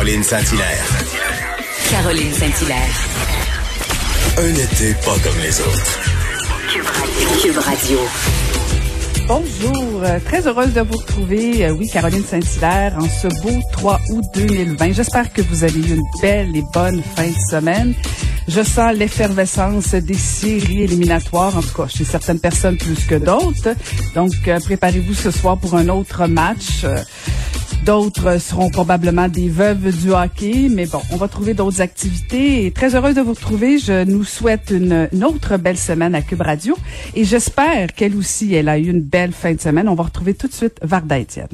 Caroline Saint-Hilaire. Caroline Saint-Hilaire. Un été pas comme les autres. Cube Radio. Bonjour, euh, très heureuse de vous retrouver. Euh, Oui, Caroline Saint-Hilaire, en ce beau 3 août 2020. J'espère que vous avez eu une belle et bonne fin de semaine. Je sens l'effervescence des séries éliminatoires, en tout cas chez certaines personnes plus que d'autres. Donc, euh, préparez-vous ce soir pour un autre match. D'autres seront probablement des veuves du hockey, mais bon, on va trouver d'autres activités. Et très heureuse de vous retrouver. Je nous souhaite une, une autre belle semaine à Cube Radio. Et j'espère qu'elle aussi, elle a eu une belle fin de semaine. On va retrouver tout de suite Varda Étienne.